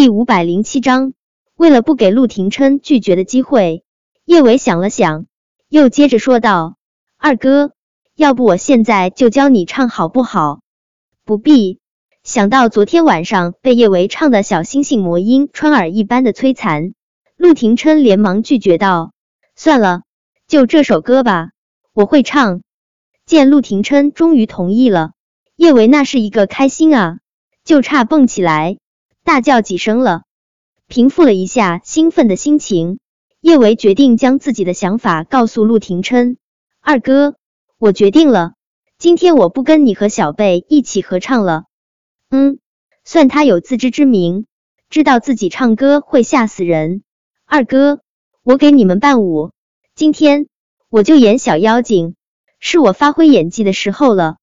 第五百零七章，为了不给陆廷琛拒绝的机会，叶伟想了想，又接着说道：“二哥，要不我现在就教你唱好不好？”不必。想到昨天晚上被叶维唱的小星星魔音穿耳一般的摧残，陆廷琛连忙拒绝道：“算了，就这首歌吧，我会唱。”见陆廷琛终于同意了，叶维那是一个开心啊，就差蹦起来。大叫几声了，平复了一下兴奋的心情，叶维决定将自己的想法告诉陆廷琛。二哥，我决定了，今天我不跟你和小贝一起合唱了。嗯，算他有自知之明，知道自己唱歌会吓死人。二哥，我给你们伴舞，今天我就演小妖精，是我发挥演技的时候了。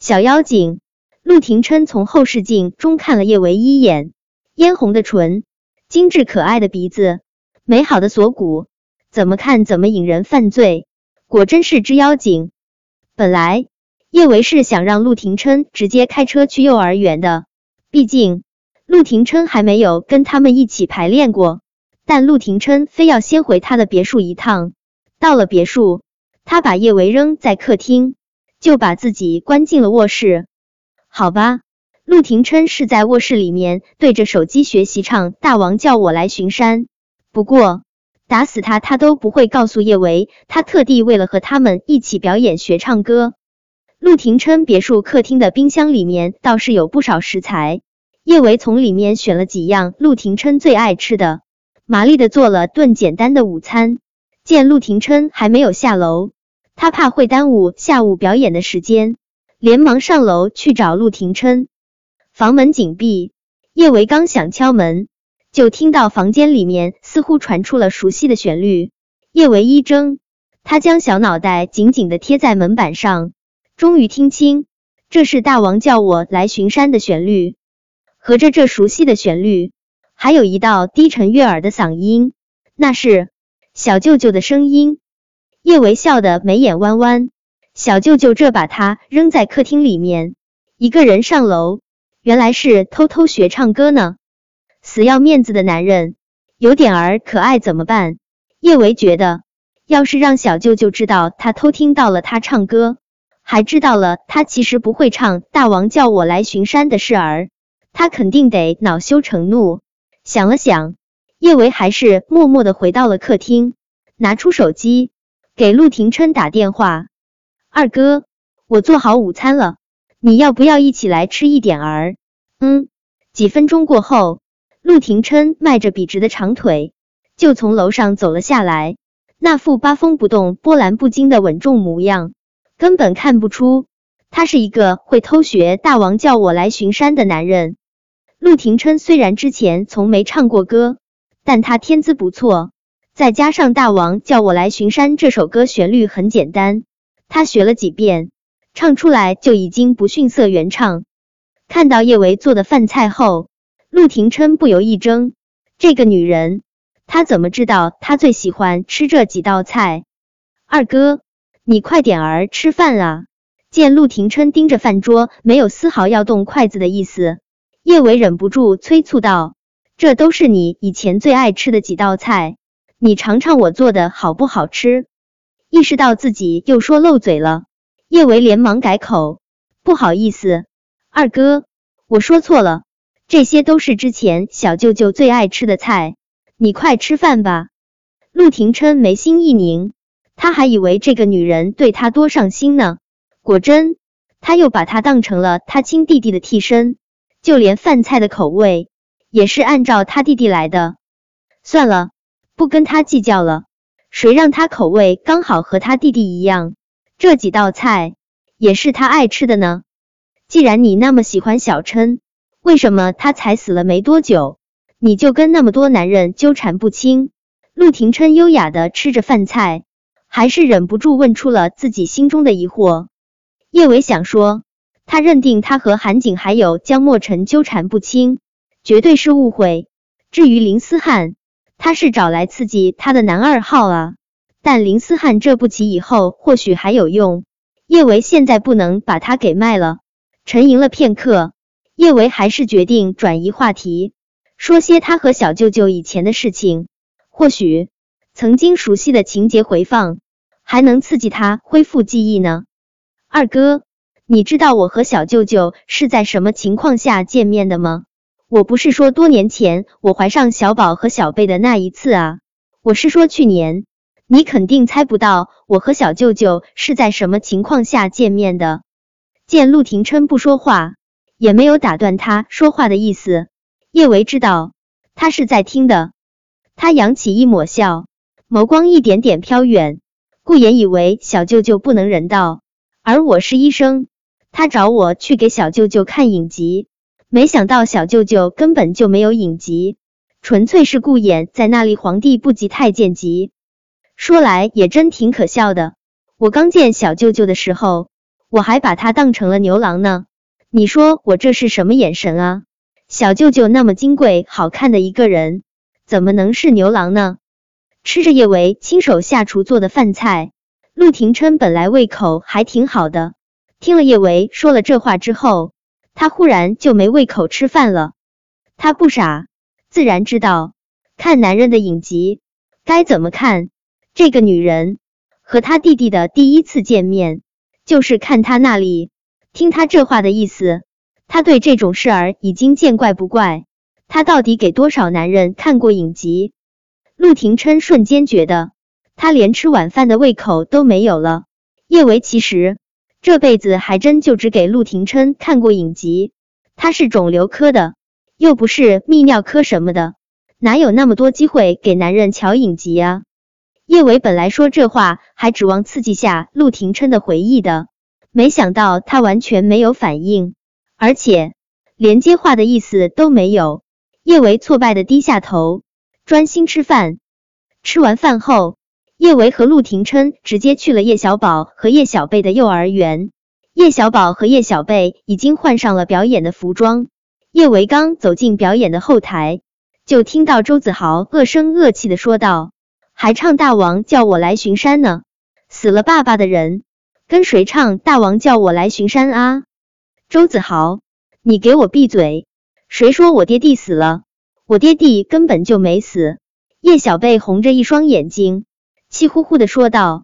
小妖精。陆廷琛从后视镜中看了叶维一眼，嫣红的唇，精致可爱的鼻子，美好的锁骨，怎么看怎么引人犯罪，果真是只妖精。本来叶维是想让陆廷琛直接开车去幼儿园的，毕竟陆廷琛还没有跟他们一起排练过。但陆廷琛非要先回他的别墅一趟。到了别墅，他把叶维扔在客厅，就把自己关进了卧室。好吧，陆廷琛是在卧室里面对着手机学习唱《大王叫我来巡山》，不过打死他他都不会告诉叶维，他特地为了和他们一起表演学唱歌。陆廷琛别墅客厅的冰箱里面倒是有不少食材，叶维从里面选了几样陆廷琛最爱吃的，麻利的做了顿简单的午餐。见陆廷琛还没有下楼，他怕会耽误下午表演的时间。连忙上楼去找陆廷琛，房门紧闭。叶维刚想敲门，就听到房间里面似乎传出了熟悉的旋律。叶维一怔，他将小脑袋紧紧的贴在门板上，终于听清，这是大王叫我来巡山的旋律。合着这熟悉的旋律，还有一道低沉悦耳的嗓音，那是小舅舅的声音。叶维笑得眉眼弯弯。小舅舅这把他扔在客厅里面，一个人上楼，原来是偷偷学唱歌呢。死要面子的男人，有点儿可爱怎么办？叶维觉得，要是让小舅舅知道他偷听到了他唱歌，还知道了他其实不会唱《大王叫我来巡山》的事儿，他肯定得恼羞成怒。想了想，叶维还是默默的回到了客厅，拿出手机给陆廷琛打电话。二哥，我做好午餐了，你要不要一起来吃一点儿？嗯。几分钟过后，陆廷琛迈着笔直的长腿就从楼上走了下来，那副八风不动、波澜不惊的稳重模样，根本看不出他是一个会偷学大王叫我来巡山的男人。陆廷琛虽然之前从没唱过歌，但他天资不错，再加上大王叫我来巡山这首歌旋律很简单。他学了几遍，唱出来就已经不逊色原唱。看到叶维做的饭菜后，陆廷琛不由一怔：这个女人，她怎么知道他最喜欢吃这几道菜？二哥，你快点儿吃饭啊！见陆廷琛盯着饭桌，没有丝毫要动筷子的意思，叶维忍不住催促道：“这都是你以前最爱吃的几道菜，你尝尝我做的好不好吃？”意识到自己又说漏嘴了，叶维连忙改口：“不好意思，二哥，我说错了，这些都是之前小舅舅最爱吃的菜，你快吃饭吧。”陆廷琛眉心一拧，他还以为这个女人对他多上心呢，果真，他又把她当成了他亲弟弟的替身，就连饭菜的口味也是按照他弟弟来的。算了，不跟他计较了。谁让他口味刚好和他弟弟一样？这几道菜也是他爱吃的呢。既然你那么喜欢小琛，为什么他才死了没多久，你就跟那么多男人纠缠不清？陆廷琛优雅的吃着饭菜，还是忍不住问出了自己心中的疑惑。叶伟想说，他认定他和韩景还有江莫尘纠缠不清，绝对是误会。至于林思翰，他是找来刺激他的男二号啊，但林思翰这步棋以后或许还有用。叶维现在不能把他给卖了。沉吟了片刻，叶维还是决定转移话题，说些他和小舅舅以前的事情，或许曾经熟悉的情节回放，还能刺激他恢复记忆呢。二哥，你知道我和小舅舅是在什么情况下见面的吗？我不是说多年前我怀上小宝和小贝的那一次啊，我是说去年。你肯定猜不到我和小舅舅是在什么情况下见面的。见陆廷琛不说话，也没有打断他说话的意思。叶维知道他是在听的，他扬起一抹笑，眸光一点点飘远。顾言以为小舅舅不能人道，而我是医生，他找我去给小舅舅看影集，没想到小舅舅根本就没有影集，纯粹是顾言在那里皇帝不急太监急。说来也真挺可笑的。我刚见小舅舅的时候，我还把他当成了牛郎呢。你说我这是什么眼神啊？小舅舅那么金贵好看的一个人，怎么能是牛郎呢？吃着叶维亲手下厨做的饭菜，陆廷琛本来胃口还挺好的，听了叶维说了这话之后，他忽然就没胃口吃饭了。他不傻，自然知道看男人的影集该怎么看。这个女人和他弟弟的第一次见面，就是看他那里。听他这话的意思，他对这种事儿已经见怪不怪。他到底给多少男人看过影集？陆廷琛瞬间觉得他连吃晚饭的胃口都没有了。叶维其实这辈子还真就只给陆廷琛看过影集。他是肿瘤科的，又不是泌尿科什么的，哪有那么多机会给男人瞧影集啊？叶伟本来说这话还指望刺激下陆廷琛的回忆的，没想到他完全没有反应，而且连接话的意思都没有。叶维挫败的低下头，专心吃饭。吃完饭后，叶维和陆廷琛直接去了叶小宝和叶小贝的幼儿园。叶小宝和叶小贝已经换上了表演的服装。叶维刚走进表演的后台，就听到周子豪恶声恶气的说道。还唱大王叫我来巡山呢，死了爸爸的人跟谁唱大王叫我来巡山啊？周子豪，你给我闭嘴！谁说我爹地死了？我爹地根本就没死。叶小贝红着一双眼睛，气呼呼的说道：“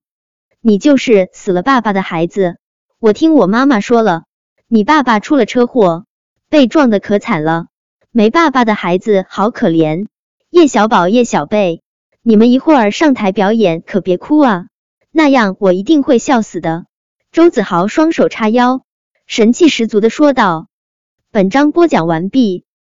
你就是死了爸爸的孩子。我听我妈妈说了，你爸爸出了车祸，被撞的可惨了，没爸爸的孩子好可怜。”叶小宝、叶小贝。你们一会儿上台表演可别哭啊，那样我一定会笑死的。周子豪双手叉腰，神气十足的说道。本章播讲完毕。